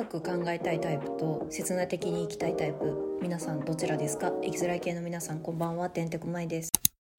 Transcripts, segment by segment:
深く考えたいタイプと切な的に生きたいタイプ皆さんどちらですか？生きづらい系の皆さんこんばんは。てんてこまいです。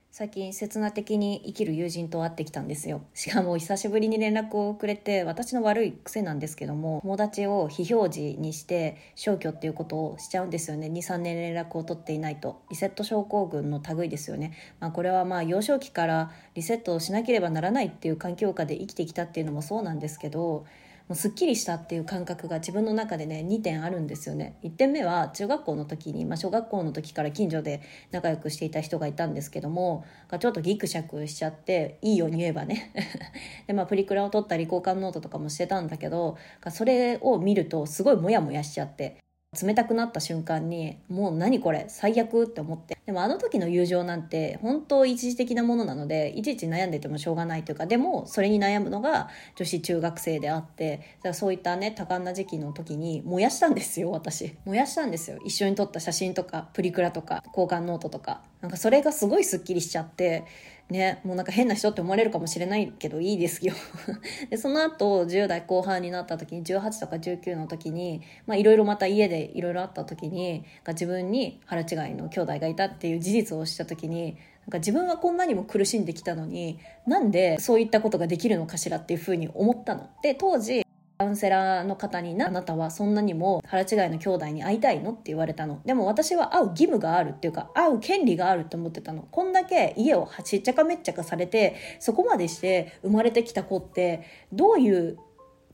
最近切な的に生きる友人と会ってきたんですよ。しかも久しぶりに連絡をくれて私の悪い癖なんですけども友達を非表示にして消去っていうことをしちゃうんですよね。23年連絡を取っていないと。リセット症候群の類ですよね、まあ、これはまあ幼少期からリセットをしなければならないっていう環境下で生きてきたっていうのもそうなんですけどもうすっきりしたっていう感覚が自分の中でね2点あるんですよね。1点目は中学校の時に、まあ、小学校の時から近所で仲良くしていた人がいたんですけどもちょっとギクシャクしちゃっていいように言えばね。で、まあ、プリクラを撮ったり交換ノートとかもしてたんだけどそれを見るとすごいモヤモヤしちゃって。冷たくなった瞬間にもう何これ最悪って思って。でもあの時の友情なんて本当一時的なものなのでいちいち悩んでてもしょうがないというかでもそれに悩むのが女子中学生であってそういったね多感な時期の時に燃やしたんですよ私。燃やしたんですよ。一緒に撮った写真とかプリクラとか交換ノートとか。なんかそれがすごいすっきりしちゃってね、もうなんか変な人って思われるかもしれないけどいいですよ でその後10代後半になった時に18とか19の時にまあいろいろまた家でいろいろあった時に自分に腹違いの兄弟がいたっていう事実をした時になんか自分はこんなにも苦しんできたのになんでそういったことができるのかしらっていうふうに思ったの。で当時カウンセラーの方にな、あなたはそんなにも腹違いの兄弟に会いたいの？って言われたの。でも私は会う義務があるっていうか、会う権利があるって思ってたの。こんだけ家をちっちゃかめっちゃかされて、そこまでして生まれてきた子って、どういう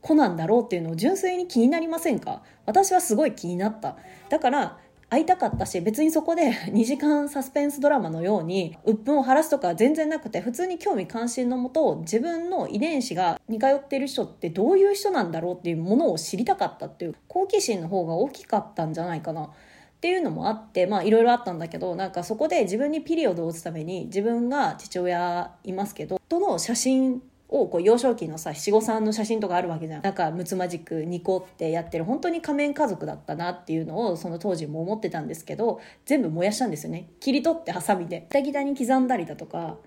子なんだろうっていうのを純粋に気になりませんか？私はすごい気になった。だから、会いたかったし別にそこで2時間サスペンスドラマのように鬱憤を晴らすとか全然なくて普通に興味関心のもと自分の遺伝子が似通っている人ってどういう人なんだろうっていうものを知りたかったっていう好奇心の方が大きかったんじゃないかな。っていうのもあってまあいろいろあったんだけどなんかそこで自分にピリオドを打つために自分が父親いますけどとの写真をこう幼少期のさ七五三の写真とかあるわけじゃん。なんかむつまじくニコってやってる本当に仮面家族だったなっていうのをその当時も思ってたんですけど全部燃やしたんですよね。切り取ってハサミで。ギタギタに刻んだりだとか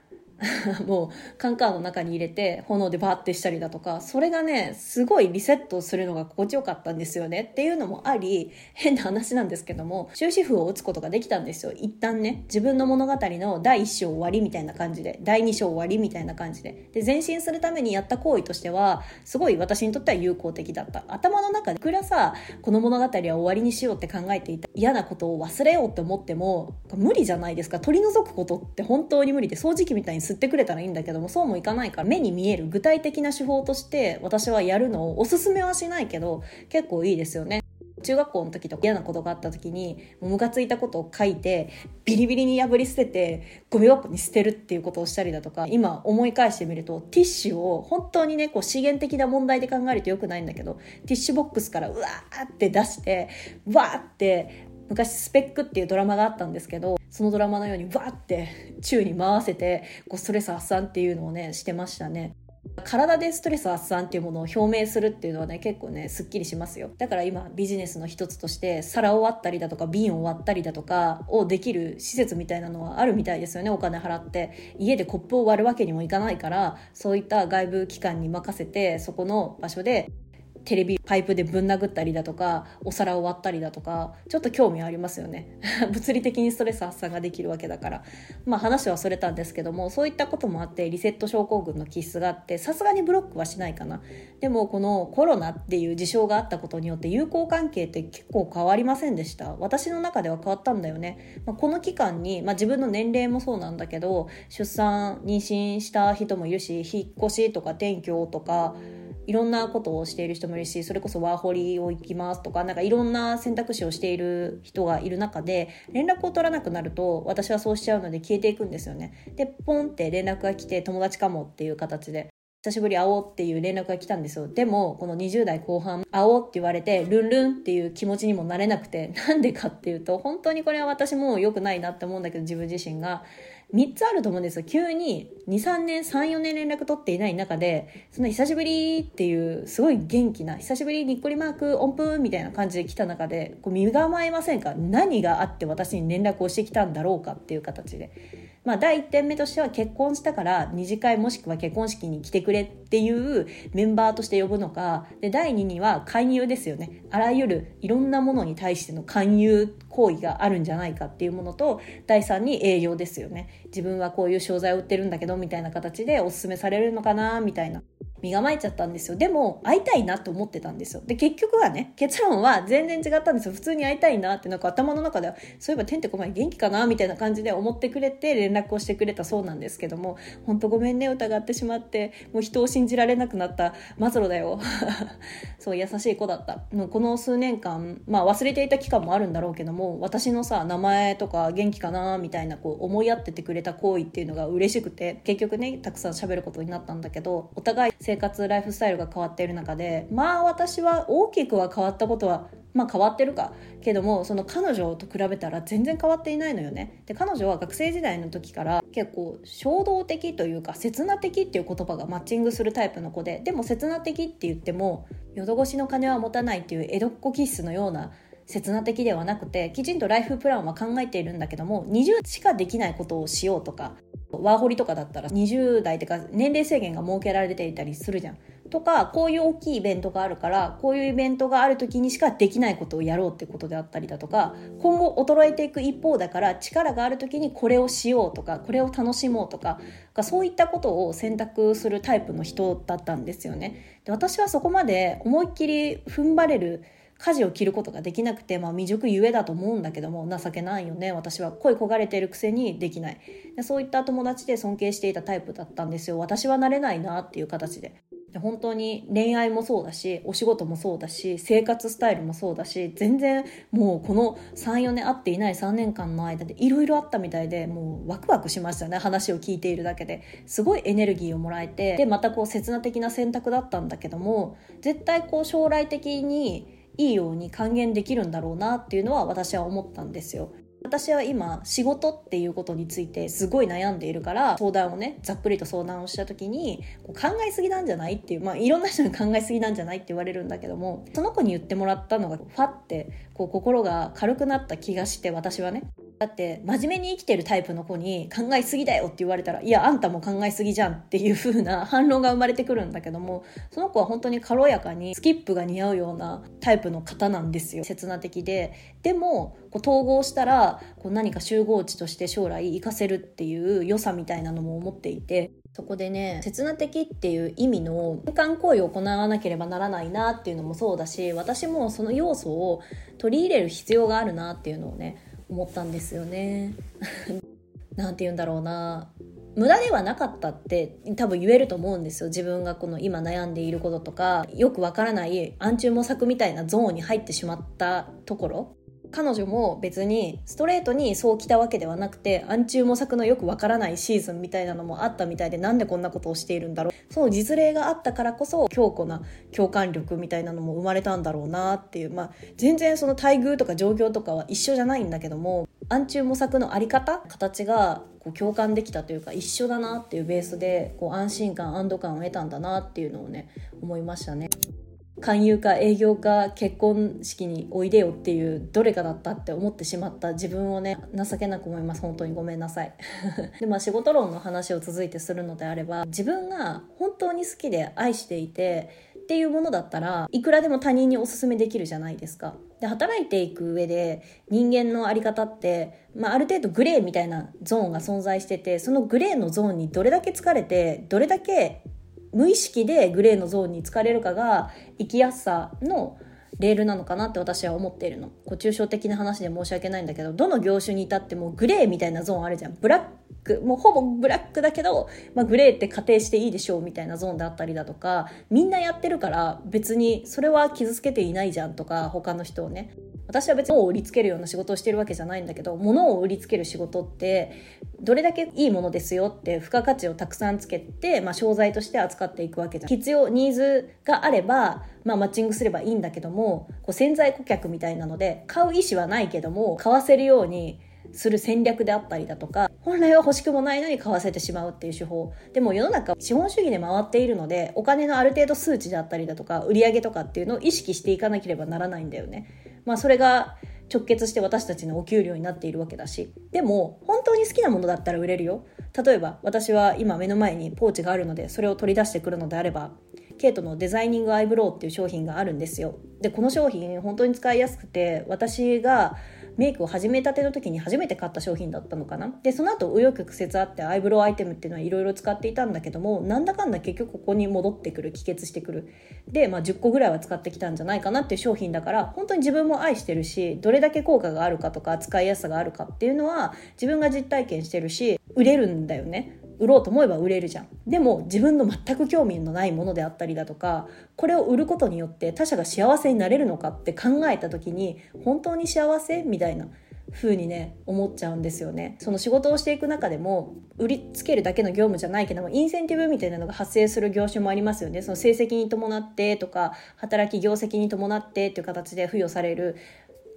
もうカンカンの中に入れて炎でバーってしたりだとかそれがねすごいリセットするのが心地よかったんですよね。っていうのもあり変な話なんですけども終止符を打つことができたんですよ。一旦ね自分の物語の第1章終わりみたいな感じで第2章終わりみたいな感じで。で前進するためにやった行為としてはすごい私にとっては有効的だった。頭の中でいくらさこの物語は終わりにしようって考えていた。嫌なことを忘れようって思っても無理じゃないですか。取り除くことって本当に無理で掃除機みたいに吸ってくれたらいいんだけどもそうもいかないから目に見える具体的な手法として私はやるのをおすすめはしないけど結構いいですよね。中学校の時とか嫌なことがあった時にムカついたことを書いてビリビリに破り捨ててゴミ箱に捨てるっていうことをしたりだとか今思い返してみるとティッシュを本当にねこう資源的な問題で考えるとよくないんだけどティッシュボックスからうわーって出してわーって昔スペックっていうドラマがあったんですけどそのドラマのようにわーって宙に回せてこうストレス発散っていうのをねしてましたね。体でストレス発散っていうものを表明するっていうのはね結構ねすっきりしますよ。だから今ビジネスの一つとして皿を割ったりだとか瓶を割ったりだとかをできる施設みたいなのはあるみたいですよね。お金払って家でコップを割るわけにもいかないからそういった外部機関に任せてそこの場所でテレビパイプでぶん殴ったりだとかお皿を割ったりだとかちょっと興味ありますよね。物理的にストレス発散ができるわけだから。まあ話はそれたんですけどもそういったこともあってリセット症候群の気質があってさすがにブロックはしないかな。でもこのコロナっていう事象があったことによって友好関係って結構変わりませんでした。私の中では変わったんだよね、まあ、この期間に、まあ、自分の年齢もそうなんだけど出産妊娠した人もいるし引っ越しとか転居とかいろんなことをしている人もいるしそれこそワーホリを行きますとかなんかいろんな選択肢をしている人がいる中で連絡を取らなくなると私はそうしちゃうので消えていくんですよねでポンって連絡が来て友達かもっていう形で久しぶり会おうっていう連絡が来たんですよ。でも、この20代後半、会おうって言われて、ルンルンっていう気持ちにもなれなくて、なんでかっていうと、本当にこれは私も良くないなって思うんだけど、自分自身が。3つあると思うんですよ。急に2、3年、3、4年連絡取っていない中で、その久しぶりっていう、すごい元気な、久しぶりにっこりマーク、音符みたいな感じで来た中で、こう身構えませんか？何があって私に連絡をしてきたんだろうかっていう形で。まあ、第1点目としては結婚したから二次会もしくは結婚式に来てくれっていうメンバーとして呼ぶのかで第2には勧誘ですよねあらゆるいろんなものに対しての勧誘行為があるんじゃないかっていうものと第3に営業ですよね。自分はこういう商材を売ってるんだけどみたいな形でおすすめされるのかなみたいな。身構えちゃったんですよ。でも会いたいなと思ってたんですよ。で結局はね結論は全然違ったんですよ。普通に会いたいなってなんか頭の中ではそういえばてんてこまい元気かなみたいな感じで思ってくれて連絡をしてくれたそうなんですけども本当ごめんね疑ってしまってもう人を信じられなくなった末路だよ。そう優しい子だった。もうこの数年間まあ忘れていた期間もあるんだろうけどもも私のさ名前とか元気かなみたいなこう思いやっててくれた行為っていうのが嬉しくて結局ねたくさん喋ることになったんだけどお互い生活ライフスタイルが変わっている中でまあ私は大きくは変わったことはまあ変わってるか。けどもその彼女と比べたら全然変わっていないのよね。で彼女は学生時代の時から結構衝動的というか刹那的っていう言葉がマッチングするタイプの子ででも刹那的って言っても淀越しの金は持たないっていう江戸っ子気質のような刹那的ではなくてきちんとライフプランは考えているんだけども20しかできないことをしようとかワーホリとかだったら20代ってか年齢制限が設けられていたりするじゃん。とかこういう大きいイベントがあるからこういうイベントがある時にしかできないことをやろうってことであったりだとか今後衰えていく一方だから力がある時にこれをしようとかこれを楽しもうとかそういったことを選択するタイプの人だったんですよね。で私はそこまで思いっきり踏ん張れる舵を切ることができなくて、まあ、未熟ゆえだと思うんだけども情けないよね。私は恋焦がれてるくせにできない。でそういった友達で尊敬していたタイプだったんですよ。私はなれないなっていう形で。で本当に恋愛もそうだしお仕事もそうだし生活スタイルもそうだし全然もうこの34年会っていない3年間の間でいろいろあったみたいでもうワクワクしましたね。話を聞いているだけで。すごいエネルギーをもらえてでまたこう刹那的な選択だったんだけども絶対こう将来的にいいように還元できるんだろうなっていうのは私は思ったんですよ。私は今仕事っていうことについてすごい悩んでいるから相談をねざっくりと相談をした時に考えすぎなんじゃないっていうまあいろんな人に考えすぎなんじゃないって言われるんだけどもその子に言ってもらったのがファってこう心が軽くなった気がして私はねだって真面目に生きてるタイプの子に考えすぎだよって言われたらいやあんたも考えすぎじゃんっていう風な反論が生まれてくるんだけどもその子は本当に軽やかにスキップが似合うようなタイプの方なんですよ。刹那的で。でもこう統合したらこう何か集合値として将来活かせるっていう良さみたいなのも思っていて。そこでね刹那的っていう意味の変換行為を行わなければならないなっていうのもそうだし私もその要素を取り入れる必要があるなっていうのをね思ったんですよね。なんて言うんだろうな。無駄ではなかったって多分言えると思うんですよ。自分がこの今悩んでいることとかよくわからない暗中模索みたいなゾーンに入ってしまったところ。彼女も別にストレートにそう来たわけではなくて暗中模索のよくわからないシーズンみたいなのもあったみたいでなんでこんなことをしているんだろうその実例があったからこそ強固な共感力みたいなのも生まれたんだろうなっていうまあ全然その待遇とか状況とかは一緒じゃないんだけども暗中模索のあり方形がこう共感できたというか一緒だなっていうベースでこう安心感安堵感を得たんだなっていうのをね思いましたね。勧誘か営業か結婚式においでよっていうどれかだったって思ってしまった。自分をね情けなく思います。本当にごめんなさい。でまあ仕事論の話を続いてするのであれば自分が本当に好きで愛していてっていうものだったらいくらでも他人におすすめできるじゃないですか。で働いていく上で人間の在り方って、まあ、ある程度グレーみたいなゾーンが存在しててそのグレーのゾーンにどれだけ疲れてどれだけ無意識でグレーのゾーンに疲れるかが生きやすさのレールなのかなって私は思っているの。こう抽象的な話で申し訳ないんだけど、どの業種に至ってもグレーみたいなゾーンあるじゃん。ブラック、もうほぼブラックだけど、まあ、グレーって仮定していいでしょうみたいなゾーンであったりだとか、みんなやってるから別にそれは傷つけていないじゃんとか、他の人をね。私は別に物を売りつけるような仕事をしてるわけじゃないんだけど物を売りつける仕事ってどれだけいいものですよって付加価値をたくさんつけて、まあ、商材として扱っていくわけじゃん。必要ニーズがあれば、まあ、マッチングすればいいんだけどもこう潜在顧客みたいなので買う意思はないけども買わせるようにする戦略であったりだとか本来は欲しくもないのに買わせてしまうっていう手法。でも世の中資本主義で回っているのでお金のある程度数値であったりだとか売り上げとかっていうのを意識していかなければならないんだよね。まあそれが直結して私たちのお給料になっているわけだし。でも本当に好きなものだったら売れるよ。例えば私は今目の前にポーチがあるのでそれを取り出してくるのであればケイトのデザイニングアイブロウっていう商品があるんですよ。でこの商品本当に使いやすくて私がメイクを始めたての時に初めて買った商品だったのかな？でその後紆余曲折あってアイブロウアイテムっていうのはいろいろ使っていたんだけどもなんだかんだ結局ここに戻ってくる帰結してくる。で、まあ、10個ぐらいは使ってきたんじゃないかなっていう商品だから本当に自分も愛してるしどれだけ効果があるかとか使いやすさがあるかっていうのは自分が実体験してるし売れるんだよね。売ろうと思えば売れるじゃん。でも自分の全く興味のないものであったりだとかこれを売ることによって他者が幸せになれるのかって考えた時に本当に幸せみたいな風にね思っちゃうんですよね。その仕事をしていく中でも売りつけるだけの業務じゃないけどもインセンティブみたいなのが発生する業種もありますよね。その成績に伴ってとか働き業績に伴ってっていう形で付与される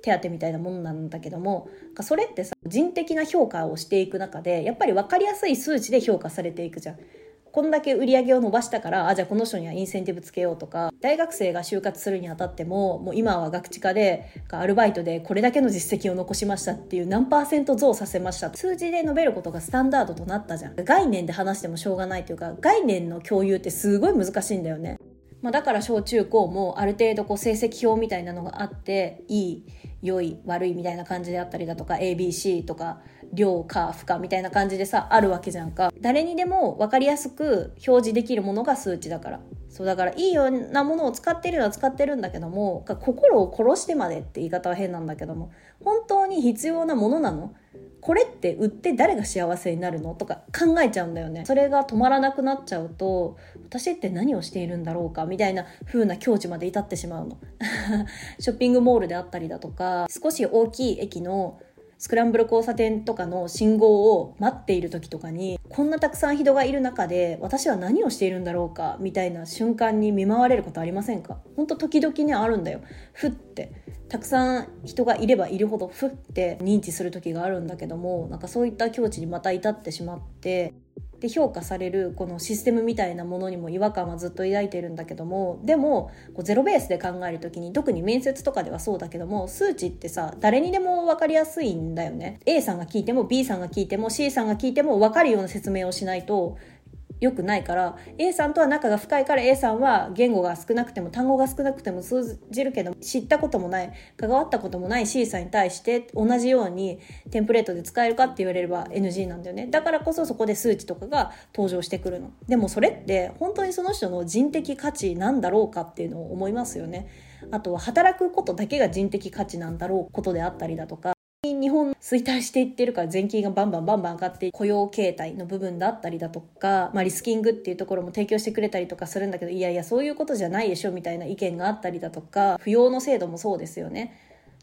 手当みたいなものなんだけどもそれってさ人的な評価をしていく中でやっぱり分かりやすい数値で評価されていくじゃん。こんだけ売り上げを伸ばしたからあじゃあこの人にはインセンティブつけようとか大学生が就活するにあたってももう今は学知化でアルバイトでこれだけの実績を残しましたっていう何パーセント増させました。数字で述べることがスタンダードとなったじゃん。概念で話してもしょうがないというか概念の共有ってすごい難しいんだよね。まあ、だから小中高もある程度こう成績表みたいなのがあっていい。良い悪いみたいな感じであったりだとか ABC とか量か負荷みたいな感じでさあるわけじゃんか。誰にでも分かりやすく表示できるものが数値だから。そうだからいいようなものを使ってるのは使ってるんだけども心を殺してまでって言い方は変なんだけども本当に必要なものなの？これって売って誰が幸せになるの？とか考えちゃうんだよね。それが止まらなくなっちゃうと私って何をしているんだろうか？みたいな風な境地まで至ってしまうの。ショッピングモールであったりだとか少し大きい駅のスクランブル交差点とかの信号を待っている時とかにこんなたくさん人がいる中で私は何をしているんだろうかみたいな瞬間に見舞われることありませんか？ほんと時々ねあるんだよ。ふって。たくさん人がいればいるほどふって認知する時があるんだけどもなんかそういった境地にまた至ってしまって。で評価されるこのシステムみたいなものにも違和感はずっと抱いてるんだけどもでもこうゼロベースで考える時に特に面接とかではそうだけども数値ってさ誰にでも分かりやすいんだよね。A さんが聞いても B さんが聞いても C さんが聞いても分かるような説明をしないと良くないから A さんとは仲が深いから A さんは言語が少なくても単語が少なくても通じるけど知ったこともない関わったこともない C さんに対して同じようにテンプレートで使えるかって言われれば NG なんだよね。だからこそそこで数値とかが登場してくるの。でもそれって本当にその人の人的価値なんだろうかっていうのを思いますよね。あとは働くことだけが人的価値なんだろうことであったりだとか日本衰退していってるから税金がバンバンバンバン上がって雇用形態の部分だったりだとか、まあ、リスキングっていうところも提供してくれたりとかするんだけどいやいやそういうことじゃないでしょみたいな意見があったりだとか扶養の制度もそうですよね。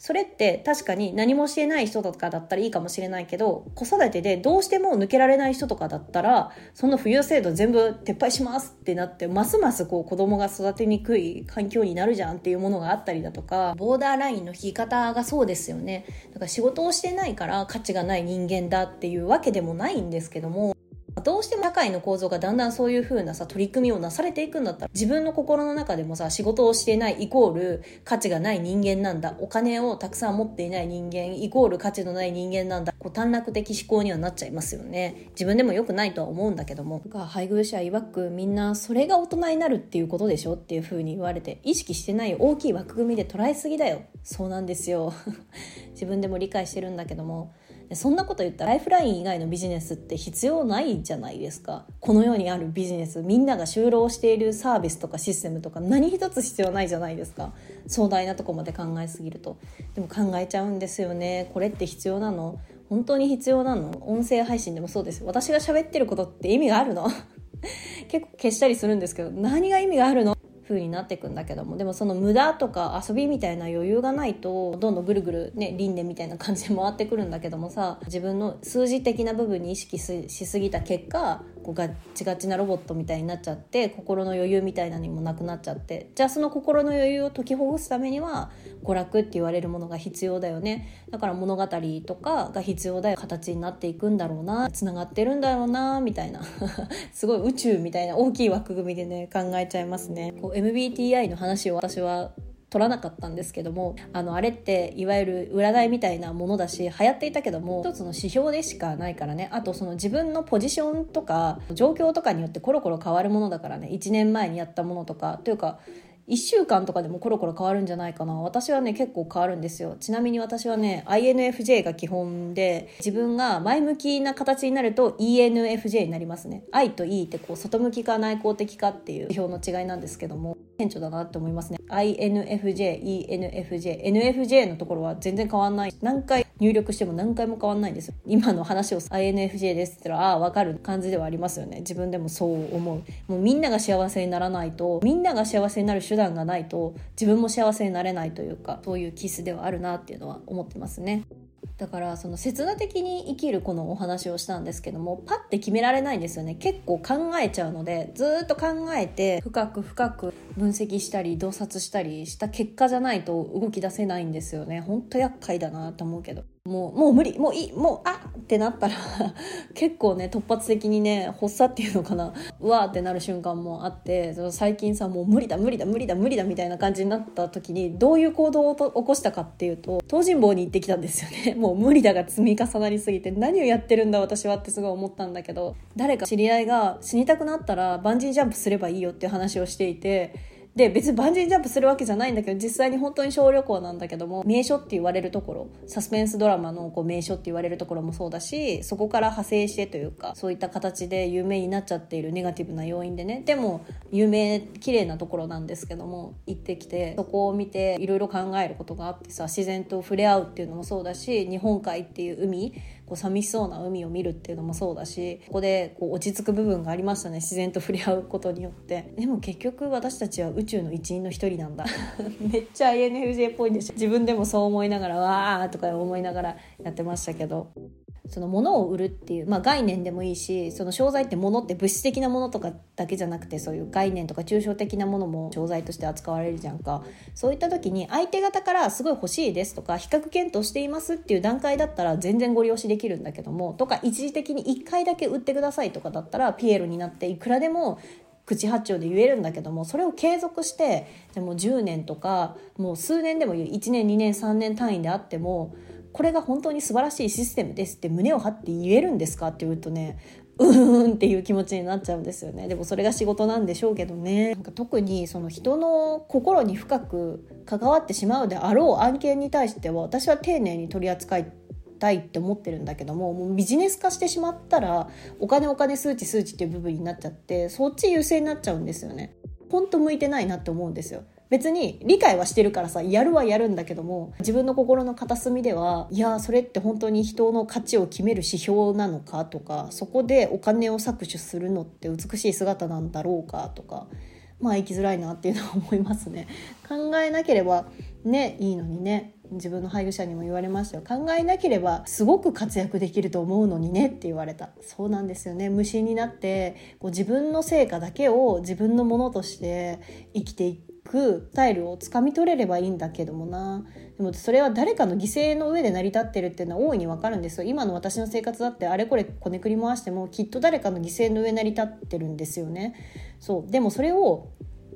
それって確かに何もしてない人とかだったらいいかもしれないけど子育てでどうしても抜けられない人とかだったらその扶養制度全部撤廃しますってなってますますこう子供が育てにくい環境になるじゃんっていうものがあったりだとかボーダーラインの引き方がそうですよね。だから仕事をしてないから価値がない人間だっていうわけでもないんですけどもどうしても社会の構造がだんだんそういう風なさ取り組みをなされていくんだったら自分の心の中でもさ仕事をしてないイコール価値がない人間なんだ。お金をたくさん持っていない人間イコール価値のない人間なんだ。こう短絡的思考にはなっちゃいますよね。自分でも良くないとは思うんだけども。配偶者曰くみんなそれが大人になるっていうことでしょっていう風に言われて意識してない大きい枠組みで捉えすぎだよ。そうなんですよ。自分でも理解してるんだけども。そんなこと言ったらライフライン以外のビジネスって必要ないじゃないですか。この世にあるビジネスみんなが就労しているサービスとかシステムとか何一つ必要ないじゃないですか。壮大なとこまで考えすぎると。でも考えちゃうんですよね。これって必要なの？本当に必要なの？音声配信でもそうです私が喋ってることって意味があるの？結構消したりするんですけど何が意味があるの？風になっていくんだけどもでもその無駄とか遊びみたいな余裕がないとどんどんぐるぐるね輪廻みたいな感じで回ってくるんだけどもさ自分の数字的な部分に意識しすぎた結果こうガチガチなロボットみたいになっちゃって心の余裕みたいなのにもなくなっちゃって。じゃあその心の余裕を解きほぐすためには娯楽って言われるものが必要だよね。だから物語とかが必要だよ形になっていくんだろうな。つながってるんだろうなみたいな。すごい宇宙みたいな大きい枠組みでね考えちゃいますね。こう MBTI の話を私は取らなかったんですけどもあのあれっていわゆる占いみたいなものだし流行っていたけども一つの指標でしかないからね。あとその自分のポジションとか状況とかによってコロコロ変わるものだからね。1年前にやったものとか。というか1週間とかでもコロコロ変わるんじゃないかな。私はね結構変わるんですよ。ちなみに私はね INFJ が基本で自分が前向きな形になると ENFJ になりますね。I と E ってこう外向きか内向的かっていう表の違いなんですけども顕著だなって思いますね。INFJ、ENFJ、NFJ のところは全然変わんない。何回入力しても何回も変わんないんです今の話を INFJ ですって言ったらああ分かる感じではありますよね。自分でもそう思う。もうみんなが幸せにならないとみんなが幸せになる手段がないと自分も幸せになれないというかそういうキスではあるなっていうのは思ってますね。だからその刹那的に生きるこのお話をしたんですけどもパッて決められないんですよね。結構考えちゃうのでずっと考えて深く深く分析したり洞察したりした結果じゃないと動き出せないんですよね。ほんと厄介だなと思うけど。もうもう無理もういいもうあっってなったら 結構ね突発的にね発作っていうのかなうわーってなる瞬間もあって最近さもう無理だ無理だ無理だ無理だみたいな感じになった時にどういう行動を起こしたかっていうと東尋坊に行ってきたんですよね。もう無理だが積み重なりすぎて何をやってるんだ私はってすごい思ったんだけど誰か知り合いが死にたくなったらバンジージャンプすればいいよっていう話をしていてで別にバンジージャンプするわけじゃないんだけど実際に本当に小旅行なんだけども名所って言われるところサスペンスドラマのこう名所って言われるところもそうだしそこから派生してというかそういった形で有名になっちゃっているネガティブな要因でね。でも有名綺麗なところなんですけども行ってきてそこを見ていろいろ考えることがあってさ自然と触れ合うっていうのもそうだし日本海っていう海こう寂しそうな海を見るっていうのもそうだしここでこう落ち着く部分がありましたね自然と触れ合うことによって。でも結局私たちは宇宙の一員の一人なんだ。めっちゃ INFJ っぽいんでしょ自分でもそう思いながらわーとか思いながらやってましたけど。その物を売るっていう、まあ、概念でもいいしその商材って物って物質的なものとかだけじゃなくてそういう概念とか抽象的なものも商材として扱われるじゃんか。そういった時に相手方からすごい欲しいですとか比較検討していますっていう段階だったら全然ご利用しできるんだけどもとか一時的に1回だけ売ってくださいとかだったらピエロになっていくらでも口八丁で言えるんだけどもそれを継続してでも10年とかもう数年でも1年2年3年単位であってもこれが本当に素晴らしいシステムですって胸を張って言えるんですかって言うとねうーんっていう気持ちになっちゃうんですよねでもそれが仕事なんでしょうけどねなんか特にその人の心に深く関わってしまうであろう案件に対しては私は丁寧に取り扱いたいって思ってるんだけどももうビジネス化してしまったらお金お金数値数値っていう部分になっちゃってそっち優勢になっちゃうんですよね。ほんと向いてないなって思うんですよ。別に理解はしてるからさやるはやるんだけども自分の心の片隅ではいやそれって本当に人の価値を決める指標なのかとかそこでお金を搾取するのって美しい姿なんだろうかとかまあ生きづらいなっていうのは思いますね。考えなければねいいのにね自分の配偶者にも言われましたよ。考えなければすごく活躍できると思うのにねって言われた。そうなんですよね。無心になってこう自分の成果だけを自分のものとして生きていくタイルをつかみ取れればいいんだけどもな。でもそれは誰かの犠牲の上で成り立ってるっていうのは大いにわかるんですよ。今の私の生活だってあれこれこねくり回してもきっと誰かの犠牲の上成り立ってるんですよね。そう。でもそれを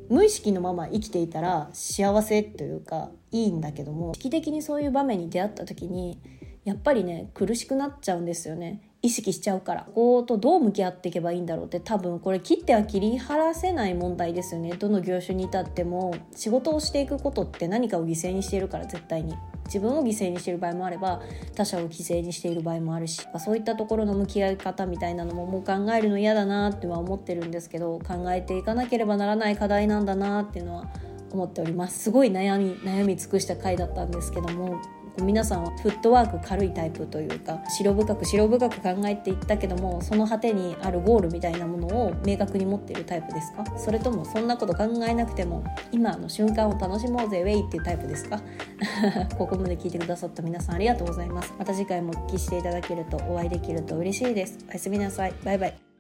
無意識のまま生きていたら幸せというかいいんだけども。意識的にそういう場面に出会った時にやっぱりね苦しくなっちゃうんですよね。意識しちゃうからこことどう向き合っていけばいいんだろうって多分これ切っては切り離せない問題ですよね。どの業種に至っても仕事をしていくことって何かを犠牲にしているから絶対に。自分を犠牲にしている場合もあれば他者を犠牲にしている場合もあるしそういったところの向き合い方みたいなのももう考えるの嫌だなっては思ってるんですけど考えていかなければならない課題なんだなっていうのは思っております。すごい悩み悩み尽くした回だったんですけども皆さんはフットワーク軽いタイプというか白深く白深く考えていったけどもその果てにあるゴールみたいなものを明確に持っているタイプですか？それともそんなこと考えなくても今の瞬間を楽しもうぜウェイっていうタイプですか？ここまで聞いてくださった皆さんありがとうございます。また次回もお聞きしていただけるとお会いできると嬉しいです。おやすみなさい。バイバイ。